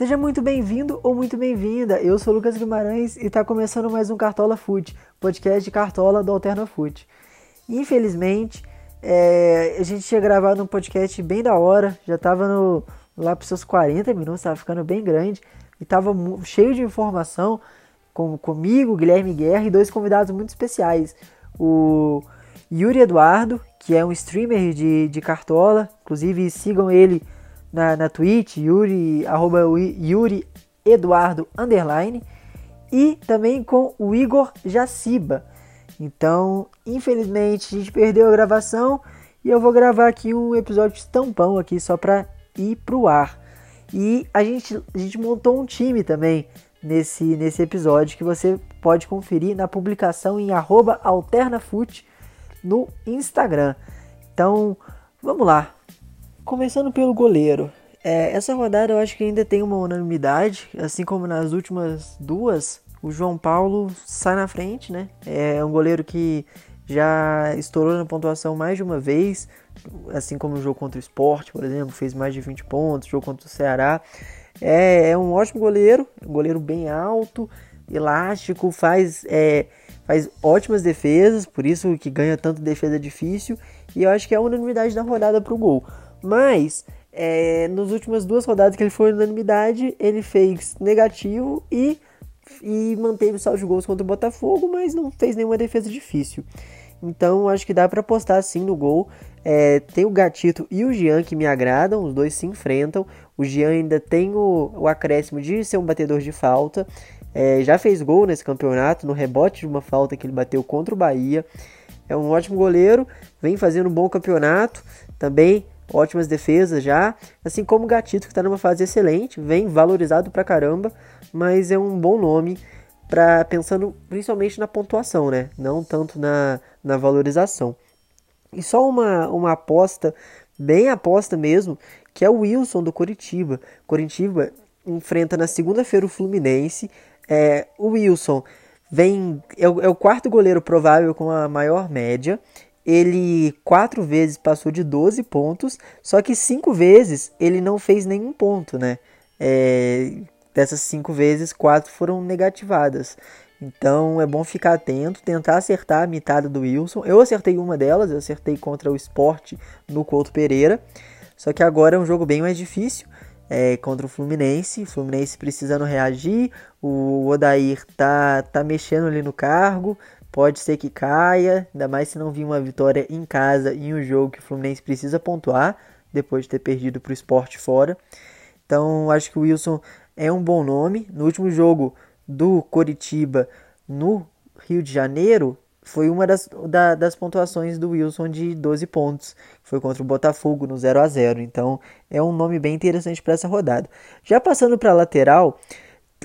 Seja muito bem-vindo ou muito bem-vinda. Eu sou Lucas Guimarães e está começando mais um Cartola Foot, podcast de Cartola do Alterna Foot. Infelizmente, é, a gente tinha gravado um podcast bem da hora, já estava lá para seus 40 minutos, estava ficando bem grande e estava cheio de informação com, comigo, Guilherme Guerra e dois convidados muito especiais. O Yuri Eduardo, que é um streamer de, de Cartola, inclusive sigam ele na, na Twitch, Yuri, arroba Yuri Eduardo underline, e também com o Igor Jaciba. Então, infelizmente, a gente perdeu a gravação e eu vou gravar aqui um episódio estampão aqui só para ir pro ar. E a gente, a gente montou um time também nesse, nesse episódio que você pode conferir na publicação em alternafute no Instagram. Então, vamos lá. Começando pelo goleiro. É, essa rodada eu acho que ainda tem uma unanimidade, assim como nas últimas duas, o João Paulo sai na frente, né? É um goleiro que já estourou na pontuação mais de uma vez, assim como no jogo contra o Sport, por exemplo, fez mais de 20 pontos, jogo contra o Ceará. É, é um ótimo goleiro, um goleiro bem alto, elástico, faz, é, faz ótimas defesas, por isso que ganha tanto defesa difícil, e eu acho que é a unanimidade da rodada para o gol. Mas é, nas últimas duas rodadas que ele foi unanimidade, ele fez negativo e, e manteve o saldo de gols contra o Botafogo, mas não fez nenhuma defesa difícil. Então acho que dá para apostar sim no gol. É, tem o Gatito e o Jean que me agradam, os dois se enfrentam. O Jean ainda tem o, o acréscimo de ser um batedor de falta. É, já fez gol nesse campeonato, no rebote de uma falta que ele bateu contra o Bahia. É um ótimo goleiro, vem fazendo um bom campeonato. Também ótimas defesas já, assim como o Gatito que está numa fase excelente, vem valorizado pra caramba, mas é um bom nome para pensando principalmente na pontuação, né? Não tanto na, na valorização. E só uma, uma aposta, bem aposta mesmo, que é o Wilson do Coritiba. Coritiba enfrenta na segunda-feira o Fluminense. É, o Wilson vem é o, é o quarto goleiro provável com a maior média ele quatro vezes passou de 12 pontos, só que cinco vezes ele não fez nenhum ponto, né? É, dessas cinco vezes, quatro foram negativadas. Então é bom ficar atento, tentar acertar a mitada do Wilson. Eu acertei uma delas, eu acertei contra o Sport no Couto Pereira. Só que agora é um jogo bem mais difícil é, contra o Fluminense. O Fluminense precisando reagir. O Odair tá, tá mexendo ali no cargo pode ser que caia, ainda mais se não vir uma vitória em casa em um jogo que o Fluminense precisa pontuar depois de ter perdido para o esporte fora. Então acho que o Wilson é um bom nome. No último jogo do Coritiba no Rio de Janeiro, foi uma das, da, das pontuações do Wilson de 12 pontos. Foi contra o Botafogo no 0 a 0 Então é um nome bem interessante para essa rodada. Já passando para lateral,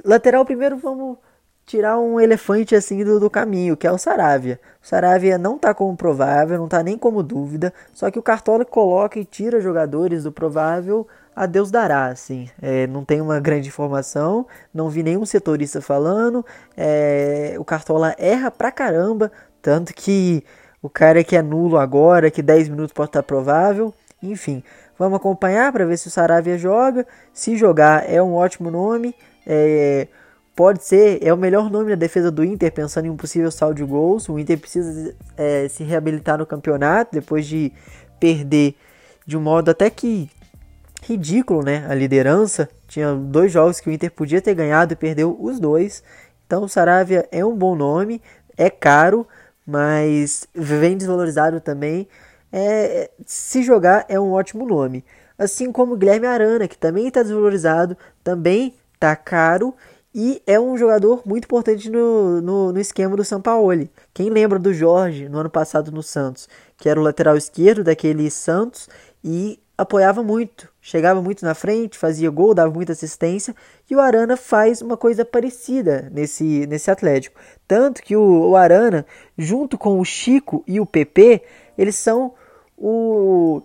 lateral primeiro vamos tirar um elefante assim do, do caminho, que é o Saravia. O Saravia não está como provável, não está nem como dúvida, só que o Cartola coloca e tira jogadores do provável a Deus dará, assim. É, não tem uma grande informação, não vi nenhum setorista falando, é, o Cartola erra pra caramba, tanto que o cara que é nulo agora, que 10 minutos pode estar provável, enfim. Vamos acompanhar para ver se o Saravia joga. Se jogar, é um ótimo nome. É, pode ser, é o melhor nome da defesa do Inter, pensando em um possível saldo de gols. O Inter precisa é, se reabilitar no campeonato depois de perder de um modo até que ridículo, né? A liderança. Tinha dois jogos que o Inter podia ter ganhado e perdeu os dois. Então o Saravia é um bom nome, é caro, mas vem desvalorizado também. É, se jogar é um ótimo nome. Assim como o Guilherme Arana, que também está desvalorizado, também está caro e é um jogador muito importante no, no, no, esquema do Sampaoli. Quem lembra do Jorge no ano passado no Santos, que era o lateral esquerdo daquele Santos e apoiava muito, chegava muito na frente, fazia gol, dava muita assistência, e o Arana faz uma coisa parecida nesse, nesse Atlético. Tanto que o, o Arana, junto com o Chico e o PP, eles são o,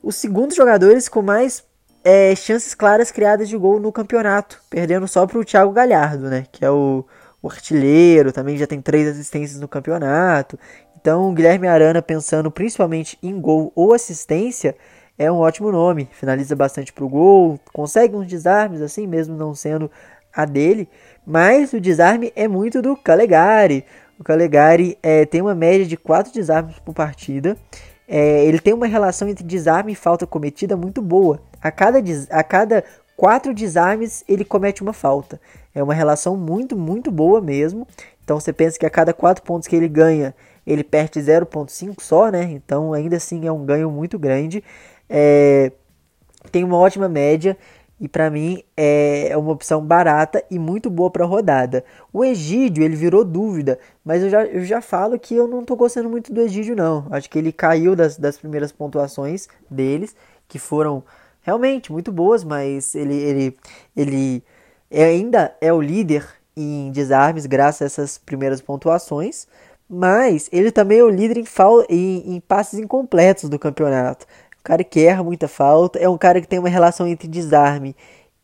os segundos jogadores com mais é, chances claras criadas de gol no campeonato, perdendo só para o Thiago Galhardo, né? Que é o, o, artilheiro, também já tem três assistências no campeonato. Então, o Guilherme Arana, pensando principalmente em gol ou assistência, é um ótimo nome, finaliza bastante pro gol, consegue uns desarmes assim, mesmo não sendo a dele, mas o desarme é muito do Calegari. O Calegari é, tem uma média de 4 desarmes por partida. É, ele tem uma relação entre desarme e falta cometida muito boa. A cada, a cada quatro desarmes ele comete uma falta. É uma relação muito, muito boa mesmo. Então você pensa que a cada quatro pontos que ele ganha, ele perde 0,5 só, né? Então ainda assim é um ganho muito grande. É, tem uma ótima média e para mim é uma opção barata e muito boa para rodada. O Egídio ele virou dúvida, mas eu já, eu já falo que eu não tô gostando muito do Egídio não. Acho que ele caiu das, das primeiras pontuações deles, que foram realmente muito boas, mas ele, ele, ele ainda é o líder em desarmes graças a essas primeiras pontuações, mas ele também é o líder em, em, em passes incompletos do campeonato. Um cara que erra muita falta, é um cara que tem uma relação entre desarme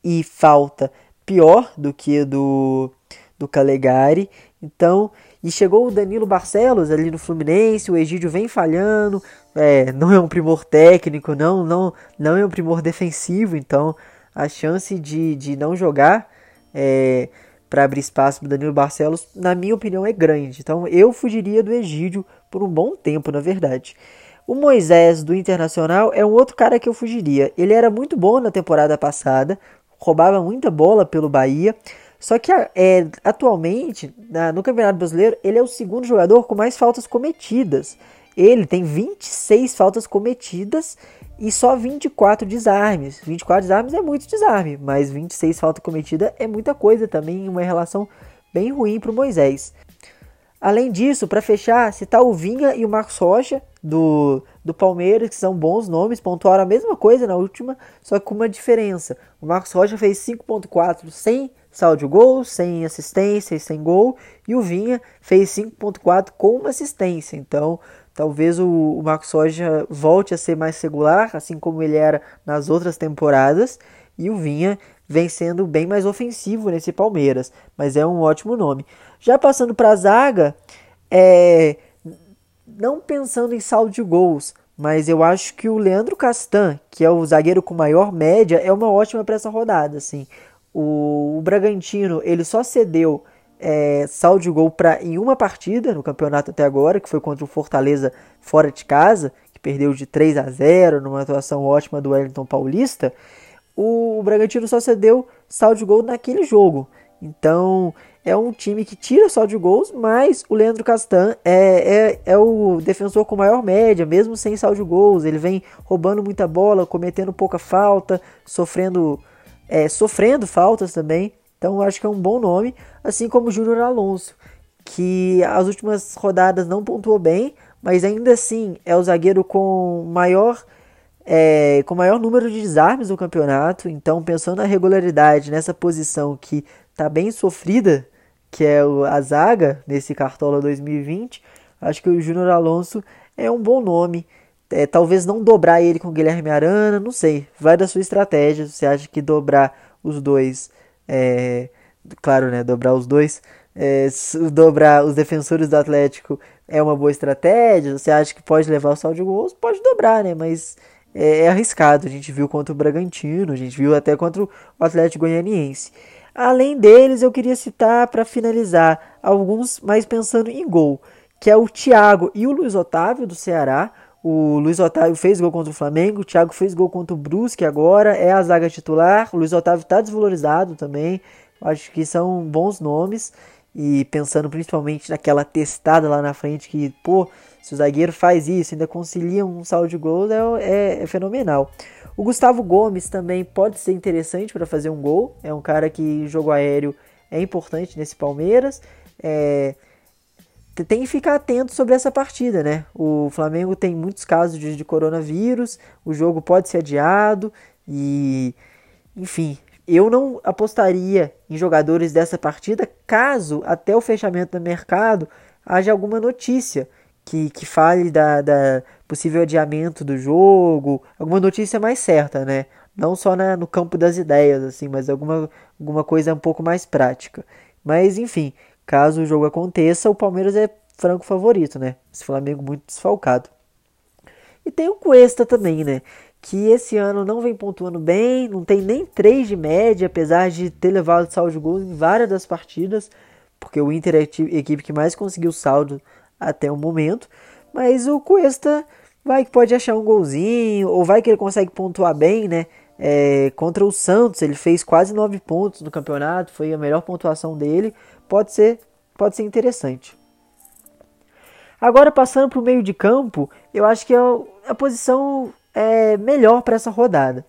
e falta pior do que do do Calegari. Então, e chegou o Danilo Barcelos ali no Fluminense, o Egídio vem falhando, é, não é um primor técnico, não, não, não é um primor defensivo, então a chance de, de não jogar é, para abrir espaço para Danilo Barcelos, na minha opinião, é grande. Então eu fugiria do Egídio por um bom tempo, na verdade. O Moisés do Internacional é um outro cara que eu fugiria. Ele era muito bom na temporada passada, roubava muita bola pelo Bahia. Só que é, atualmente, na, no Campeonato Brasileiro, ele é o segundo jogador com mais faltas cometidas. Ele tem 26 faltas cometidas e só 24 desarmes. 24 desarmes é muito desarme, mas 26 faltas cometidas é muita coisa também, uma relação bem ruim para o Moisés. Além disso, para fechar, citar o Vinha e o Marcos Rocha do, do Palmeiras, que são bons nomes, pontuaram a mesma coisa na última, só com uma diferença. O Marcos Rocha fez 5.4 sem saldo de gol, sem assistência e sem gol, e o Vinha fez 5.4 com uma assistência. Então, talvez o, o Marcos Rocha volte a ser mais regular, assim como ele era nas outras temporadas, e o Vinha vem sendo bem mais ofensivo nesse Palmeiras, mas é um ótimo nome. Já passando para a zaga, é, não pensando em saldo de gols, mas eu acho que o Leandro Castan, que é o zagueiro com maior média, é uma ótima para essa rodada. Assim. O, o Bragantino ele só cedeu é, saldo de gol pra, em uma partida no campeonato até agora, que foi contra o Fortaleza fora de casa, que perdeu de 3 a 0 numa atuação ótima do Wellington Paulista. O, o Bragantino só cedeu saldo de gol naquele jogo. Então é um time que tira só de gols, mas o Leandro Castan é, é, é o defensor com maior média, mesmo sem saldo de gols. Ele vem roubando muita bola, cometendo pouca falta, sofrendo, é, sofrendo faltas também. Então acho que é um bom nome, assim como o Júnior Alonso, que as últimas rodadas não pontuou bem, mas ainda assim é o zagueiro com maior é, com maior número de desarmes do campeonato. Então pensando na regularidade nessa posição que está bem sofrida que é a zaga nesse Cartola 2020, acho que o Júnior Alonso é um bom nome. É, talvez não dobrar ele com o Guilherme Arana, não sei. Vai da sua estratégia. Você acha que dobrar os dois, é, claro, né? Dobrar os dois, é, dobrar os defensores do Atlético é uma boa estratégia. Você acha que pode levar o saldo de gols? Pode dobrar, né? Mas é, é arriscado. A gente viu contra o Bragantino, a gente viu até contra o Atlético Goianiense. Além deles, eu queria citar para finalizar alguns mais pensando em gol, que é o Thiago e o Luiz Otávio do Ceará. O Luiz Otávio fez gol contra o Flamengo, o Thiago fez gol contra o Brusque agora, é a zaga titular. O Luiz Otávio está desvalorizado também. Acho que são bons nomes. E pensando principalmente naquela testada lá na frente, que, pô, se o zagueiro faz isso, ainda concilia um saldo de gols, é, é, é fenomenal. O Gustavo Gomes também pode ser interessante para fazer um gol. É um cara que jogo aéreo é importante nesse Palmeiras. É, tem que ficar atento sobre essa partida, né? O Flamengo tem muitos casos de, de coronavírus, o jogo pode ser adiado e, enfim, eu não apostaria em jogadores dessa partida caso até o fechamento do mercado haja alguma notícia que, que fale da, da possível adiamento do jogo, alguma notícia mais certa, né? Não só na, no campo das ideias, assim, mas alguma, alguma coisa um pouco mais prática. Mas, enfim, caso o jogo aconteça, o Palmeiras é franco favorito, né? Esse Flamengo muito desfalcado. E tem o Cuesta também, né? Que esse ano não vem pontuando bem, não tem nem 3 de média, apesar de ter levado saldo de gols em várias das partidas, porque o Inter é a equipe que mais conseguiu saldo até o momento. Mas o Cuesta vai que pode achar um golzinho, ou vai que ele consegue pontuar bem, né? É, contra o Santos, ele fez quase 9 pontos no campeonato, foi a melhor pontuação dele. Pode ser, pode ser interessante. Agora passando para o meio de campo, eu acho que é a posição é melhor para essa rodada.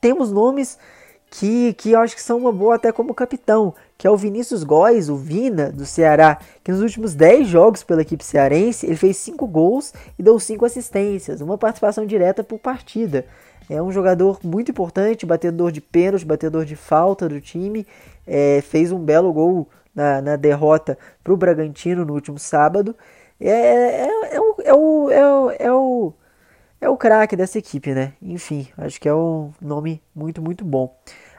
Temos nomes que, que eu acho que são uma boa até como capitão, que é o Vinícius Góes, o Vina, do Ceará, que nos últimos 10 jogos pela equipe cearense, ele fez 5 gols e deu 5 assistências, uma participação direta por partida. É um jogador muito importante, batedor de pênalti, batedor de falta do time, é, fez um belo gol na, na derrota para o Bragantino no último sábado. É, é, é, o, é, o, é, o, é o, é o craque dessa equipe, né? Enfim, acho que é um nome muito, muito bom.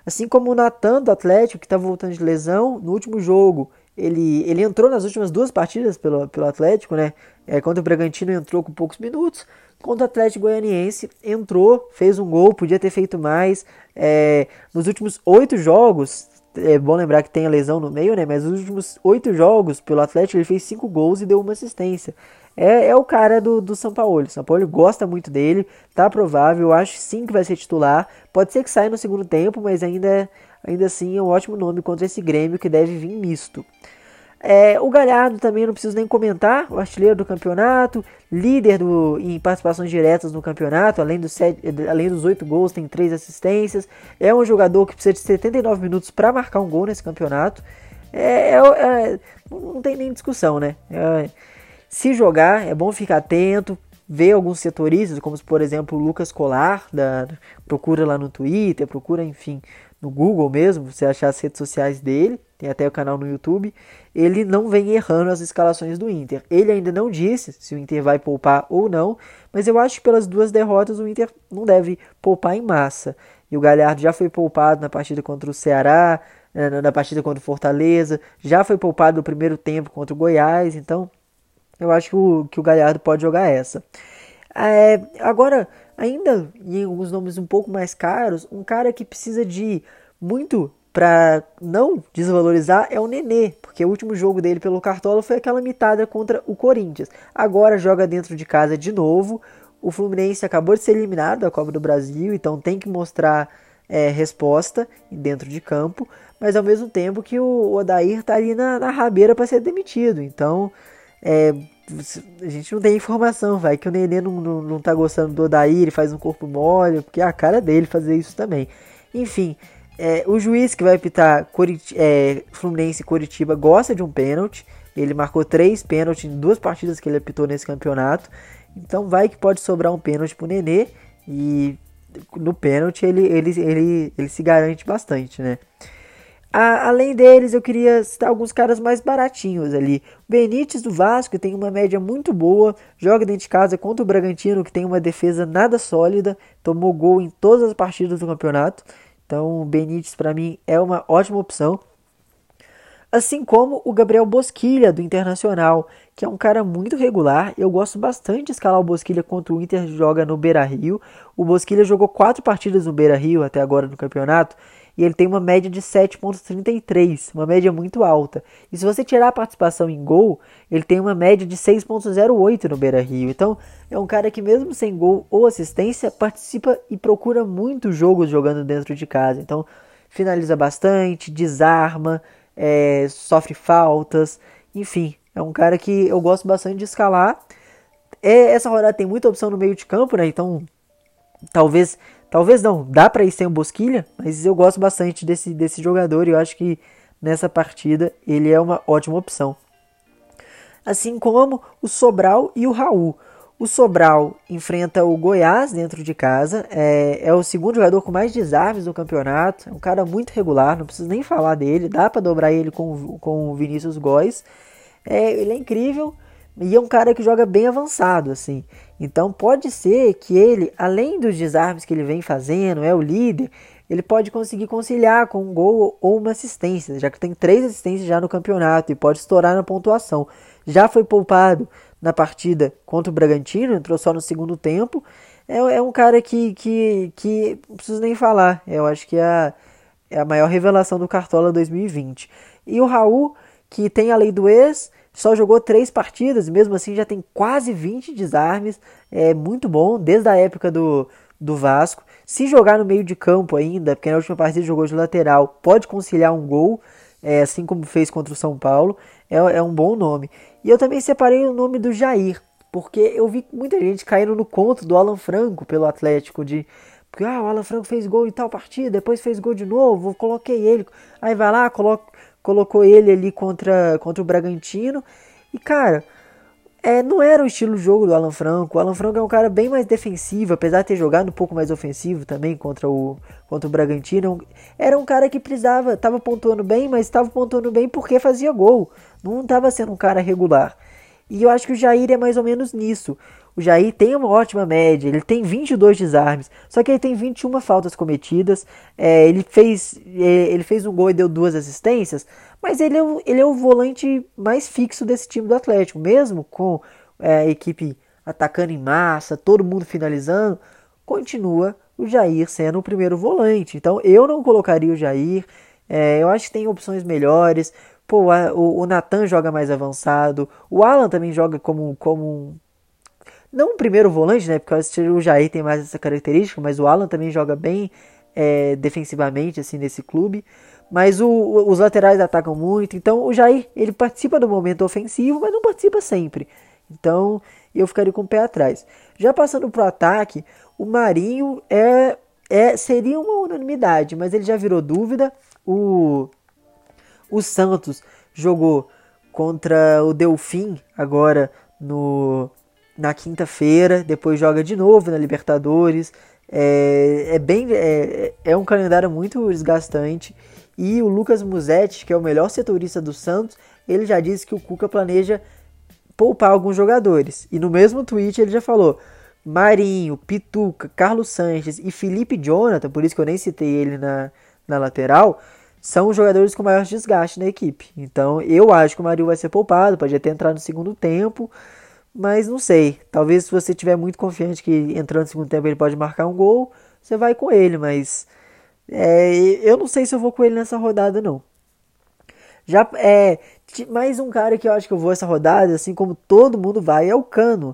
Assim como o Natan do Atlético, que está voltando de lesão, no último jogo ele, ele entrou nas últimas duas partidas pelo, pelo Atlético, né? É, contra o Bragantino entrou com poucos minutos. Contra o Atlético Goianiense entrou, fez um gol, podia ter feito mais. É, nos últimos oito jogos, é bom lembrar que tem a lesão no meio, né? Mas nos últimos oito jogos pelo Atlético ele fez cinco gols e deu uma assistência. É, é o cara do, do São Paulo. O São Paulo gosta muito dele, tá provável. Acho sim que vai ser titular. Pode ser que saia no segundo tempo, mas ainda, ainda assim é um ótimo nome contra esse Grêmio que deve vir misto. É, o Galhardo também não preciso nem comentar, o artilheiro do campeonato, líder do, em participações diretas no campeonato, além, do sete, além dos oito gols, tem três assistências. É um jogador que precisa de 79 minutos para marcar um gol nesse campeonato. É, é, é, não tem nem discussão, né? É, se jogar, é bom ficar atento, ver alguns setoristas, como por exemplo o Lucas Colar, da, procura lá no Twitter, procura, enfim, no Google mesmo, você achar as redes sociais dele, tem até o canal no YouTube, ele não vem errando as escalações do Inter. Ele ainda não disse se o Inter vai poupar ou não, mas eu acho que pelas duas derrotas o Inter não deve poupar em massa. E o Galhardo já foi poupado na partida contra o Ceará, na partida contra o Fortaleza, já foi poupado no primeiro tempo contra o Goiás, então eu acho que o, que o Galhardo pode jogar essa. É, agora, ainda em alguns nomes um pouco mais caros, um cara que precisa de muito para não desvalorizar é o Nenê, porque o último jogo dele pelo Cartola foi aquela mitada contra o Corinthians. Agora joga dentro de casa de novo. O Fluminense acabou de ser eliminado da Copa do Brasil, então tem que mostrar é, resposta dentro de campo, mas ao mesmo tempo que o Odair está ali na, na rabeira para ser demitido. Então é, a gente não tem informação, vai, que o Nenê não, não, não tá gostando do Odair, ele faz um corpo mole, porque é a cara dele fazer isso também. Enfim, é, o juiz que vai apitar Curit é, Fluminense e Curitiba gosta de um pênalti. Ele marcou três pênaltis em duas partidas que ele apitou nesse campeonato. Então vai que pode sobrar um pênalti pro Nenê. E no pênalti ele, ele, ele, ele se garante bastante, né? A, além deles, eu queria citar alguns caras mais baratinhos ali. Benítez do Vasco tem uma média muito boa, joga dentro de casa contra o Bragantino, que tem uma defesa nada sólida, tomou gol em todas as partidas do campeonato. Então, o Benítez para mim é uma ótima opção. Assim como o Gabriel Bosquilha do Internacional, que é um cara muito regular. Eu gosto bastante de escalar o Bosquilha contra o Inter joga no Beira Rio. O Bosquilha jogou quatro partidas no Beira Rio até agora no campeonato e ele tem uma média de 7,33, uma média muito alta. E se você tirar a participação em gol, ele tem uma média de 6,08 no Beira Rio. Então é um cara que, mesmo sem gol ou assistência, participa e procura muitos jogos jogando dentro de casa. Então finaliza bastante, desarma, é, sofre faltas, enfim, é um cara que eu gosto bastante de escalar. É, essa rodada tem muita opção no meio de campo, né? Então talvez Talvez não, dá para ir sem o Bosquilha, mas eu gosto bastante desse, desse jogador e eu acho que nessa partida ele é uma ótima opção. Assim como o Sobral e o Raul. O Sobral enfrenta o Goiás dentro de casa, é, é o segundo jogador com mais desarmes do campeonato, é um cara muito regular, não preciso nem falar dele, dá para dobrar ele com, com o Vinícius Góes. É, ele é incrível e é um cara que joga bem avançado, assim. Então pode ser que ele, além dos desarmes que ele vem fazendo, é o líder, ele pode conseguir conciliar com um gol ou uma assistência, já que tem três assistências já no campeonato e pode estourar na pontuação. Já foi poupado na partida contra o Bragantino, entrou só no segundo tempo. É, é um cara que, que, que não preciso nem falar. Eu acho que é a, é a maior revelação do Cartola 2020. E o Raul, que tem a lei do ex, só jogou três partidas, mesmo assim já tem quase 20 desarmes. É muito bom, desde a época do, do Vasco. Se jogar no meio de campo ainda, porque na última partida jogou de lateral, pode conciliar um gol, é, assim como fez contra o São Paulo. É, é um bom nome. E eu também separei o nome do Jair, porque eu vi muita gente caindo no conto do Alan Franco pelo Atlético, de porque ah, o Alan Franco fez gol em tal partida, depois fez gol de novo, coloquei ele. Aí vai lá, colo colocou ele ali contra, contra o Bragantino. E cara, é, não era o estilo de jogo do Alan Franco. O Alan Franco é um cara bem mais defensivo, apesar de ter jogado um pouco mais ofensivo também contra o, contra o Bragantino. Era um cara que precisava, estava pontuando bem, mas estava pontuando bem porque fazia gol. Não estava sendo um cara regular. E eu acho que o Jair é mais ou menos nisso. O Jair tem uma ótima média, ele tem 22 desarmes, só que ele tem 21 faltas cometidas. É, ele, fez, é, ele fez um gol e deu duas assistências, mas ele é, o, ele é o volante mais fixo desse time do Atlético, mesmo com é, a equipe atacando em massa, todo mundo finalizando, continua o Jair sendo o primeiro volante. Então eu não colocaria o Jair. É, eu acho que tem opções melhores. Pô, o, o Natan joga mais avançado. O Alan também joga como, como não um primeiro volante, né? Porque o Jair tem mais essa característica, mas o Alan também joga bem é, defensivamente assim nesse clube. Mas o, os laterais atacam muito, então o Jair ele participa do momento ofensivo, mas não participa sempre. Então eu ficaria com o pé atrás. Já passando para o ataque, o Marinho é, é seria uma unanimidade, mas ele já virou dúvida. O o Santos jogou contra o Delfim agora no, na quinta-feira, depois joga de novo na Libertadores. É, é bem é, é um calendário muito desgastante. E o Lucas Musetti, que é o melhor setorista do Santos, ele já disse que o Cuca planeja poupar alguns jogadores. E no mesmo tweet ele já falou: Marinho, Pituca, Carlos Sanches e Felipe Jonathan, por isso que eu nem citei ele na, na lateral, são os jogadores com maior desgaste na equipe. Então eu acho que o Marinho vai ser poupado, pode até entrar no segundo tempo, mas não sei. Talvez se você tiver muito confiante que entrando no segundo tempo ele pode marcar um gol, você vai com ele, mas é, eu não sei se eu vou com ele nessa rodada não. Já é mais um cara que eu acho que eu vou essa rodada, assim como todo mundo vai, é o Cano,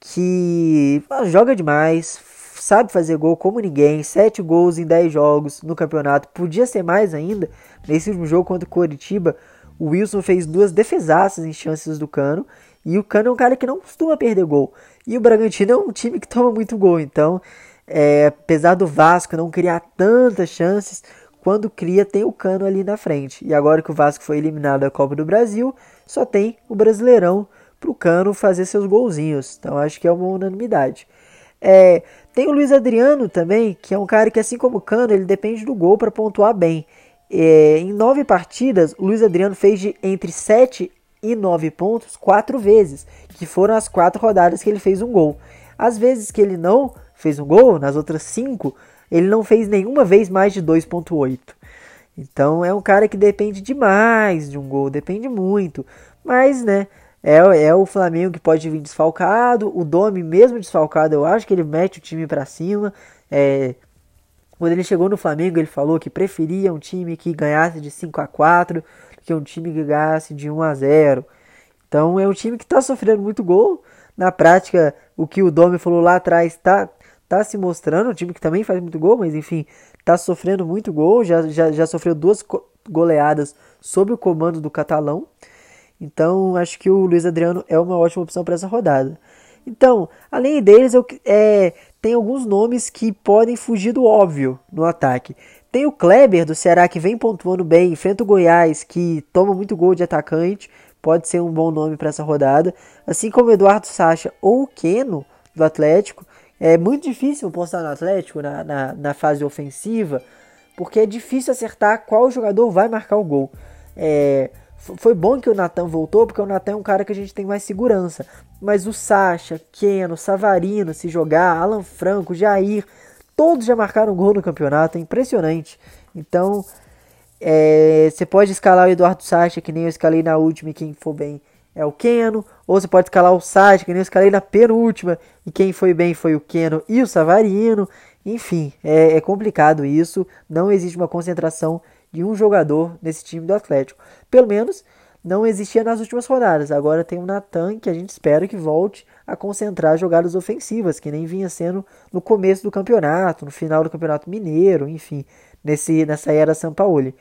que ah, joga demais, sabe fazer gol como ninguém, 7 gols em 10 jogos no campeonato, podia ser mais ainda. Nesse último jogo contra o Coritiba, o Wilson fez duas defesaças em chances do Cano, e o Cano é um cara que não costuma perder gol. E o Bragantino é um time que toma muito gol, então, é, apesar do Vasco não criar tantas chances, quando cria tem o Cano ali na frente. E agora que o Vasco foi eliminado da Copa do Brasil, só tem o Brasileirão para o Cano fazer seus golzinhos. Então acho que é uma unanimidade. É, tem o Luiz Adriano também, que é um cara que, assim como o Cano, ele depende do gol para pontuar bem. É, em nove partidas, o Luiz Adriano fez de entre sete e nove pontos quatro vezes, que foram as quatro rodadas que ele fez um gol. As vezes que ele não fez um gol, nas outras cinco, ele não fez nenhuma vez mais de 2.8. Então é um cara que depende demais de um gol, depende muito. Mas, né, é, é o Flamengo que pode vir desfalcado. O Domi, mesmo desfalcado, eu acho que ele mete o time para cima. É, quando ele chegou no Flamengo, ele falou que preferia um time que ganhasse de 5 a 4 do que um time ganhasse de 1 a 0. Então é um time que está sofrendo muito gol. Na prática, o que o Domi falou lá atrás está tá se mostrando. Um time que também faz muito gol, mas enfim, está sofrendo muito gol. Já, já, já sofreu duas goleadas sob o comando do catalão. Então, acho que o Luiz Adriano é uma ótima opção para essa rodada. Então, além deles, eu, é, tem alguns nomes que podem fugir do óbvio no ataque. Tem o Kleber do Ceará que vem pontuando bem, enfrenta o Goiás que toma muito gol de atacante, pode ser um bom nome para essa rodada. Assim como o Eduardo Sacha ou o Keno do Atlético. É muito difícil postar no Atlético na, na, na fase ofensiva, porque é difícil acertar qual jogador vai marcar o gol. É, foi bom que o Natan voltou, porque o Natan é um cara que a gente tem mais segurança. Mas o Sacha, Keno, Savarino, se jogar, Alan Franco, Jair, todos já marcaram gol no campeonato, é impressionante. Então, é, você pode escalar o Eduardo Sacha, que nem eu escalei na última, e quem for bem é o Keno, ou você pode escalar o Sati, que nem eu escalei na penúltima, e quem foi bem foi o Keno e o Savarino. Enfim, é, é complicado isso, não existe uma concentração de um jogador nesse time do Atlético. Pelo menos não existia nas últimas rodadas. Agora tem o Natan, que a gente espera que volte a concentrar jogadas ofensivas, que nem vinha sendo no começo do campeonato, no final do Campeonato Mineiro, enfim, nesse, nessa era Sampaoli.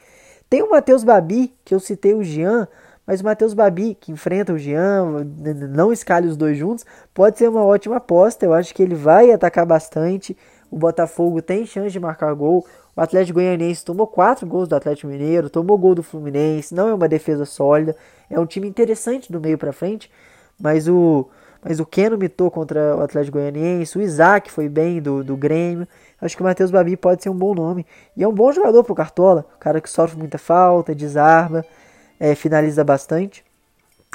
Tem o Matheus Babi, que eu citei o Jean, mas o Matheus Babi, que enfrenta o Jean, não escale os dois juntos, pode ser uma ótima aposta. Eu acho que ele vai atacar bastante. O Botafogo tem chance de marcar gol. O Atlético Goianiense tomou quatro gols do Atlético Mineiro, tomou gol do Fluminense. Não é uma defesa sólida. É um time interessante do meio para frente, mas o mas o Keno mitou contra o Atlético Goianiense, o Isaac foi bem do, do Grêmio. Acho que o Matheus Babi pode ser um bom nome. E é um bom jogador pro Cartola. O cara que sofre muita falta, desarma é, finaliza bastante.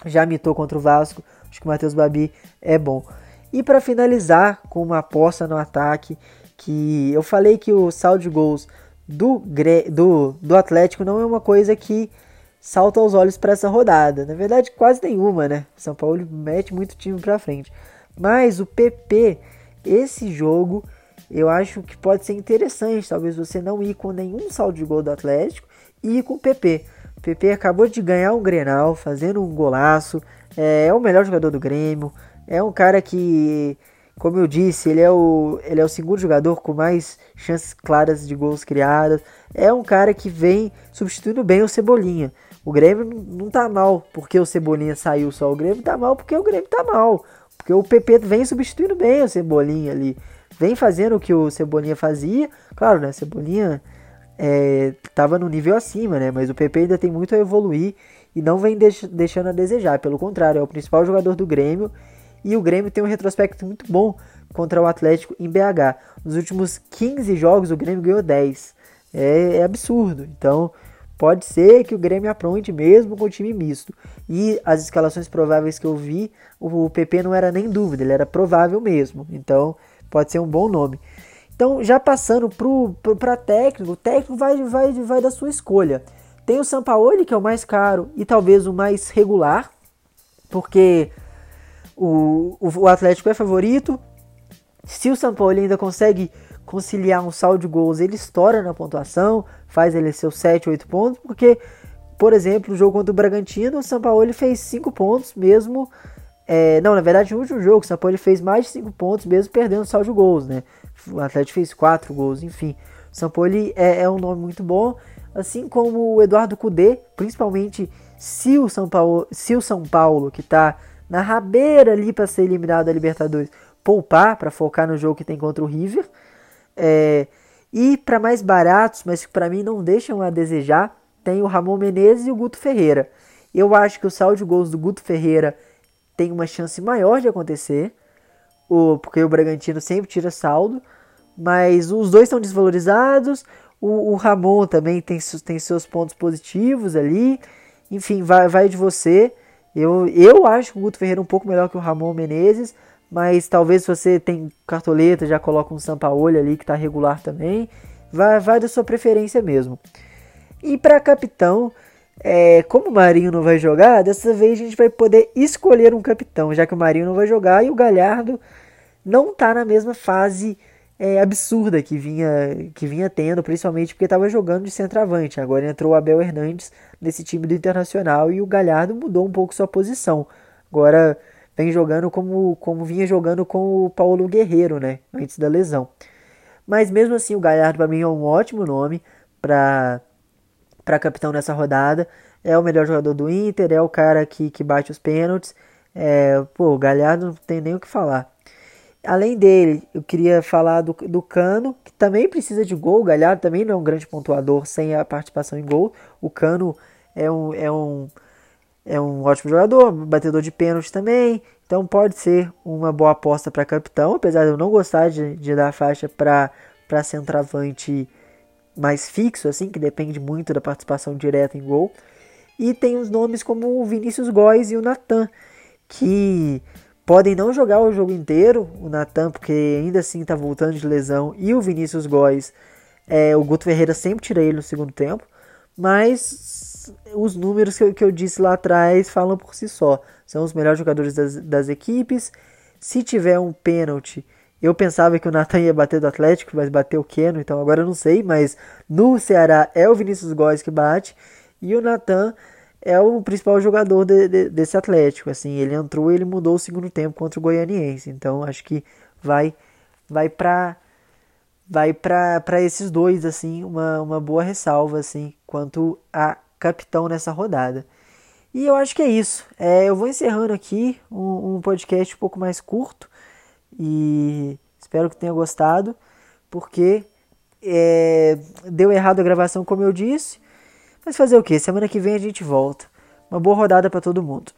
Já mitou contra o Vasco. Acho que o Matheus Babi é bom. E para finalizar com uma aposta no ataque, que eu falei que o saldo de gols do, do, do Atlético não é uma coisa que salta aos olhos para essa rodada. Na verdade, quase nenhuma, né? São Paulo mete muito time para frente. Mas o PP, esse jogo, eu acho que pode ser interessante. Talvez você não ir com nenhum saldo de gol do Atlético e ir com o PP. O PP acabou de ganhar um Grenal, fazendo um golaço. É, é, o melhor jogador do Grêmio. É um cara que, como eu disse, ele é, o, ele é o segundo jogador com mais chances claras de gols criadas. É um cara que vem substituindo bem o Cebolinha. O Grêmio não tá mal porque o Cebolinha saiu só. O Grêmio tá mal porque o Grêmio tá mal. Porque o PP vem substituindo bem o Cebolinha ali. Vem fazendo o que o Cebolinha fazia. Claro, né? Cebolinha é, no nível acima, né? Mas o PP ainda tem muito a evoluir e não vem deix deixando a desejar. Pelo contrário, é o principal jogador do Grêmio e o Grêmio tem um retrospecto muito bom contra o Atlético em BH. Nos últimos 15 jogos, o Grêmio ganhou 10. É, é absurdo. Então, pode ser que o Grêmio apronte mesmo com o time misto. E as escalações prováveis que eu vi, o PP não era nem dúvida, ele era provável mesmo. Então, pode ser um bom nome. Então, já passando para técnico, o técnico vai, vai, vai da sua escolha. Tem o Sampaoli, que é o mais caro e talvez o mais regular, porque o, o, Atlético é favorito. Se o Sampaoli ainda consegue conciliar um saldo de gols, ele estoura na pontuação, faz ele seus 7, 8 pontos, porque, por exemplo, o jogo contra o Bragantino, o Sampaoli fez 5 pontos mesmo. É, não, na verdade, no último jogo, o Sampaoli fez mais de 5 pontos mesmo perdendo o saldo de gols, né? O Atlético fez quatro gols, enfim. O Sampoli é, é um nome muito bom, assim como o Eduardo Cudê, principalmente se o São Paulo, se o São Paulo que está na rabeira ali para ser eliminado da Libertadores, poupar para focar no jogo que tem contra o River. É, e para mais baratos, mas que para mim não deixam a desejar, tem o Ramon Menezes e o Guto Ferreira. Eu acho que o saldo de gols do Guto Ferreira tem uma chance maior de acontecer o, porque o Bragantino sempre tira saldo, mas os dois estão desvalorizados. O, o, Ramon também tem, tem seus pontos positivos ali. Enfim, vai, vai de você. Eu, eu acho o Guto Ferreira um pouco melhor que o Ramon Menezes, mas talvez se você tem cartoleta, já coloca um Sampaoli ali que está regular também. Vai, vai da sua preferência mesmo. E para capitão, é, como o Marinho não vai jogar, dessa vez a gente vai poder escolher um capitão, já que o Marinho não vai jogar e o Galhardo não está na mesma fase é, absurda que vinha, que vinha tendo, principalmente porque estava jogando de centroavante. Agora entrou o Abel Hernandes nesse time do Internacional e o Galhardo mudou um pouco sua posição. Agora vem jogando como, como vinha jogando com o Paulo Guerreiro, né? Antes da lesão. Mas mesmo assim, o Galhardo para mim é um ótimo nome para capitão nessa rodada. É o melhor jogador do Inter, é o cara que, que bate os pênaltis. É, pô, o Galhardo não tem nem o que falar. Além dele, eu queria falar do, do Cano, que também precisa de gol. O Galhardo também não é um grande pontuador sem a participação em gol. O Cano é um, é um, é um ótimo jogador, batedor de pênalti também. Então pode ser uma boa aposta para capitão, apesar de eu não gostar de, de dar faixa para centroavante mais fixo, assim, que depende muito da participação direta em gol. E tem os nomes como o Vinícius Góes e o Natan, que podem não jogar o jogo inteiro, o Natan, porque ainda assim está voltando de lesão, e o Vinícius Góes, é, o Guto Ferreira sempre tira ele no segundo tempo, mas os números que eu, que eu disse lá atrás falam por si só. São os melhores jogadores das, das equipes. Se tiver um pênalti, eu pensava que o Nathan ia bater do Atlético, mas bateu o Keno, então agora eu não sei. Mas no Ceará é o Vinícius Góes que bate. E o Nathan é o principal jogador de, de, desse Atlético. Assim, ele entrou ele mudou o segundo tempo contra o Goianiense. Então acho que vai vai para vai para esses dois assim uma, uma boa ressalva assim quanto a capitão nessa rodada. E eu acho que é isso. É, eu vou encerrando aqui um, um podcast um pouco mais curto e espero que tenha gostado, porque é, deu errado a gravação, como eu disse. Mas fazer o que? Semana que vem a gente volta. Uma boa rodada para todo mundo.